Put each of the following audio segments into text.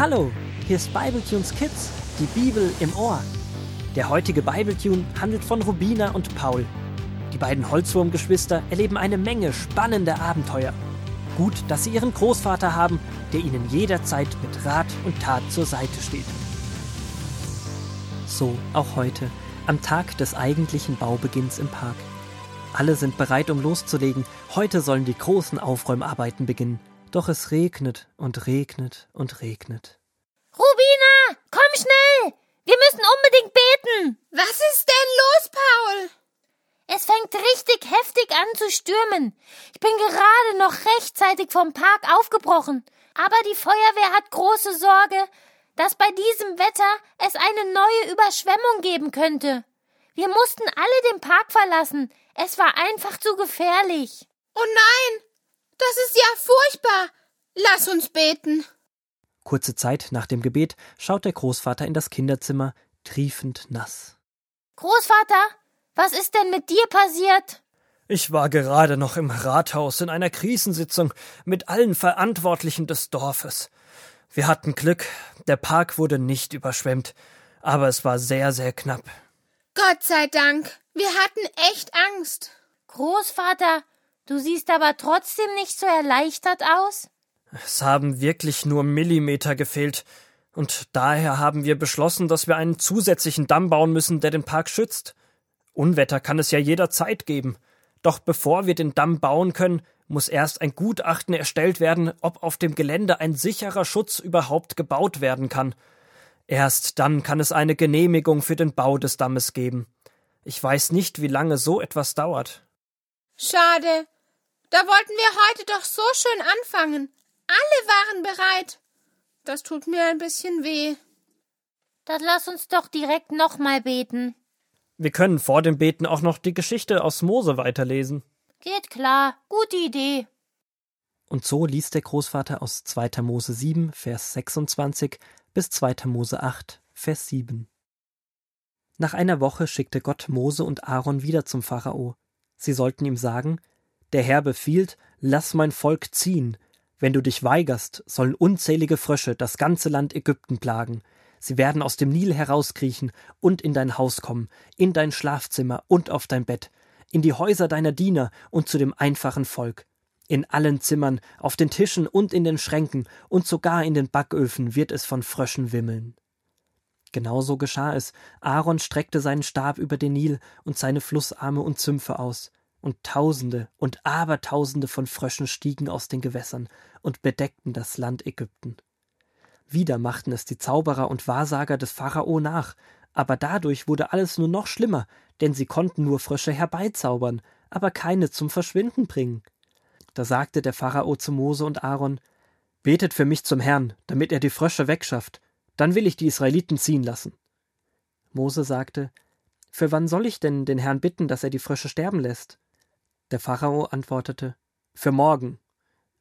Hallo, hier ist Bibletunes Kids, die Bibel im Ohr. Der heutige Bibletune handelt von Rubina und Paul. Die beiden Holzwurmgeschwister erleben eine Menge spannender Abenteuer. Gut, dass sie ihren Großvater haben, der ihnen jederzeit mit Rat und Tat zur Seite steht. So auch heute, am Tag des eigentlichen Baubeginns im Park. Alle sind bereit, um loszulegen. Heute sollen die großen Aufräumarbeiten beginnen. Doch es regnet und regnet und regnet. Rubina, komm schnell! Wir müssen unbedingt beten! Was ist denn los, Paul? Es fängt richtig heftig an zu stürmen. Ich bin gerade noch rechtzeitig vom Park aufgebrochen. Aber die Feuerwehr hat große Sorge, dass bei diesem Wetter es eine neue Überschwemmung geben könnte. Wir mussten alle den Park verlassen. Es war einfach zu gefährlich. Oh nein! Das ist ja furchtbar. Lass uns beten. Kurze Zeit nach dem Gebet schaut der Großvater in das Kinderzimmer, triefend nass. Großvater, was ist denn mit dir passiert? Ich war gerade noch im Rathaus in einer Krisensitzung mit allen Verantwortlichen des Dorfes. Wir hatten Glück, der Park wurde nicht überschwemmt, aber es war sehr, sehr knapp. Gott sei Dank, wir hatten echt Angst. Großvater, Du siehst aber trotzdem nicht so erleichtert aus? Es haben wirklich nur Millimeter gefehlt. Und daher haben wir beschlossen, dass wir einen zusätzlichen Damm bauen müssen, der den Park schützt. Unwetter kann es ja jederzeit geben. Doch bevor wir den Damm bauen können, muss erst ein Gutachten erstellt werden, ob auf dem Gelände ein sicherer Schutz überhaupt gebaut werden kann. Erst dann kann es eine Genehmigung für den Bau des Dammes geben. Ich weiß nicht, wie lange so etwas dauert. Schade. Da wollten wir heute doch so schön anfangen. Alle waren bereit. Das tut mir ein bisschen weh. Dann lass uns doch direkt nochmal beten. Wir können vor dem Beten auch noch die Geschichte aus Mose weiterlesen. Geht klar, gute Idee. Und so liest der Großvater aus 2. Mose 7, Vers 26 bis 2. Mose 8, Vers 7. Nach einer Woche schickte Gott Mose und Aaron wieder zum Pharao. Sie sollten ihm sagen, der Herr befiehlt, lass mein Volk ziehen. Wenn du dich weigerst, sollen unzählige Frösche das ganze Land Ägypten plagen. Sie werden aus dem Nil herauskriechen und in dein Haus kommen, in dein Schlafzimmer und auf dein Bett, in die Häuser deiner Diener und zu dem einfachen Volk. In allen Zimmern, auf den Tischen und in den Schränken und sogar in den Backöfen wird es von Fröschen wimmeln. Genauso geschah es. Aaron streckte seinen Stab über den Nil und seine Flussarme und Zümpfe aus und Tausende und Abertausende von Fröschen stiegen aus den Gewässern und bedeckten das Land Ägypten. Wieder machten es die Zauberer und Wahrsager des Pharao nach, aber dadurch wurde alles nur noch schlimmer, denn sie konnten nur Frösche herbeizaubern, aber keine zum Verschwinden bringen. Da sagte der Pharao zu Mose und Aaron Betet für mich zum Herrn, damit er die Frösche wegschafft, dann will ich die Israeliten ziehen lassen. Mose sagte Für wann soll ich denn den Herrn bitten, dass er die Frösche sterben lässt? Der Pharao antwortete Für morgen.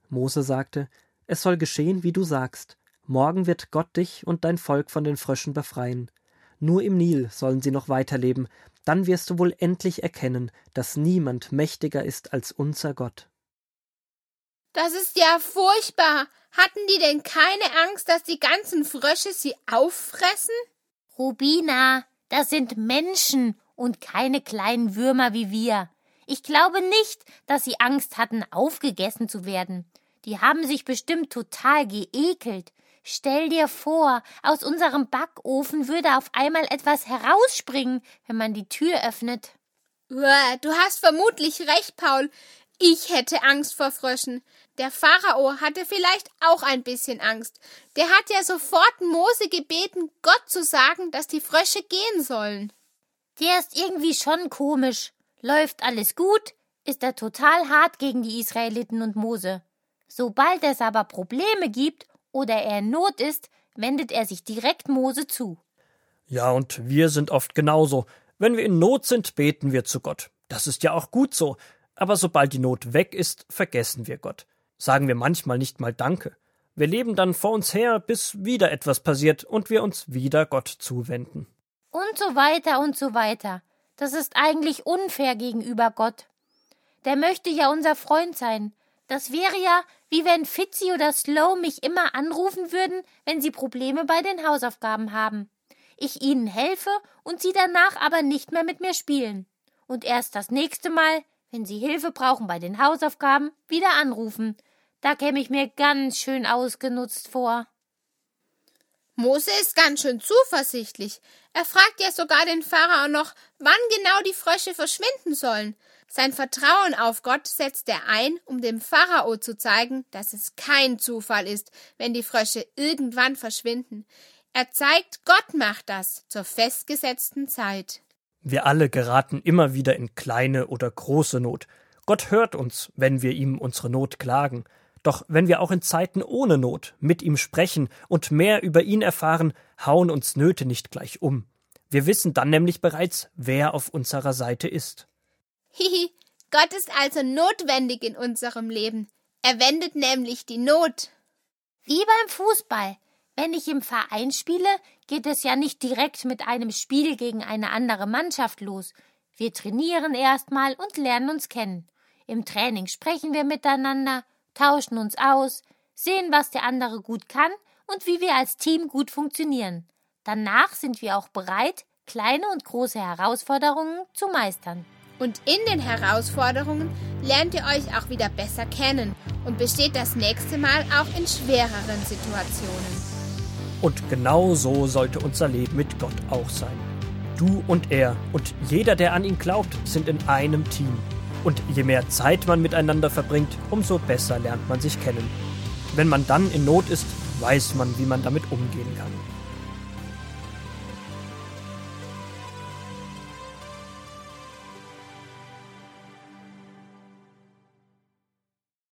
Mose sagte Es soll geschehen, wie du sagst. Morgen wird Gott dich und dein Volk von den Fröschen befreien. Nur im Nil sollen sie noch weiterleben, dann wirst du wohl endlich erkennen, dass niemand mächtiger ist als unser Gott. Das ist ja furchtbar. Hatten die denn keine Angst, dass die ganzen Frösche sie auffressen? Rubina, das sind Menschen und keine kleinen Würmer wie wir. Ich glaube nicht, dass sie Angst hatten, aufgegessen zu werden. Die haben sich bestimmt total geekelt. Stell dir vor, aus unserem Backofen würde auf einmal etwas herausspringen, wenn man die Tür öffnet. Du hast vermutlich recht, Paul. Ich hätte Angst vor Fröschen. Der Pharao hatte vielleicht auch ein bisschen Angst. Der hat ja sofort Mose gebeten, Gott zu sagen, dass die Frösche gehen sollen. Der ist irgendwie schon komisch. Läuft alles gut, ist er total hart gegen die Israeliten und Mose. Sobald es aber Probleme gibt oder er in Not ist, wendet er sich direkt Mose zu. Ja, und wir sind oft genauso. Wenn wir in Not sind, beten wir zu Gott. Das ist ja auch gut so. Aber sobald die Not weg ist, vergessen wir Gott. Sagen wir manchmal nicht mal Danke. Wir leben dann vor uns her, bis wieder etwas passiert und wir uns wieder Gott zuwenden. Und so weiter und so weiter. Das ist eigentlich unfair gegenüber Gott. Der möchte ja unser Freund sein. Das wäre ja, wie wenn Fitzy oder Slow mich immer anrufen würden, wenn sie Probleme bei den Hausaufgaben haben. Ich ihnen helfe und sie danach aber nicht mehr mit mir spielen. Und erst das nächste Mal, wenn sie Hilfe brauchen bei den Hausaufgaben, wieder anrufen. Da käme ich mir ganz schön ausgenutzt vor. Mose ist ganz schön zuversichtlich. Er fragt ja sogar den Pharao noch, wann genau die Frösche verschwinden sollen. Sein Vertrauen auf Gott setzt er ein, um dem Pharao zu zeigen, dass es kein Zufall ist, wenn die Frösche irgendwann verschwinden. Er zeigt, Gott macht das zur festgesetzten Zeit. Wir alle geraten immer wieder in kleine oder große Not. Gott hört uns, wenn wir ihm unsere Not klagen. Doch wenn wir auch in Zeiten ohne Not mit ihm sprechen und mehr über ihn erfahren, hauen uns Nöte nicht gleich um. Wir wissen dann nämlich bereits, wer auf unserer Seite ist. Hihi, Gott ist also notwendig in unserem Leben. Er wendet nämlich die Not. Wie beim Fußball. Wenn ich im Verein spiele, geht es ja nicht direkt mit einem Spiel gegen eine andere Mannschaft los. Wir trainieren erstmal und lernen uns kennen. Im Training sprechen wir miteinander, tauschen uns aus, sehen, was der andere gut kann und wie wir als Team gut funktionieren. Danach sind wir auch bereit, kleine und große Herausforderungen zu meistern. Und in den Herausforderungen lernt ihr euch auch wieder besser kennen und besteht das nächste Mal auch in schwereren Situationen. Und genau so sollte unser Leben mit Gott auch sein. Du und er und jeder, der an ihn glaubt, sind in einem Team. Und je mehr Zeit man miteinander verbringt, umso besser lernt man sich kennen. Wenn man dann in Not ist, weiß man, wie man damit umgehen kann.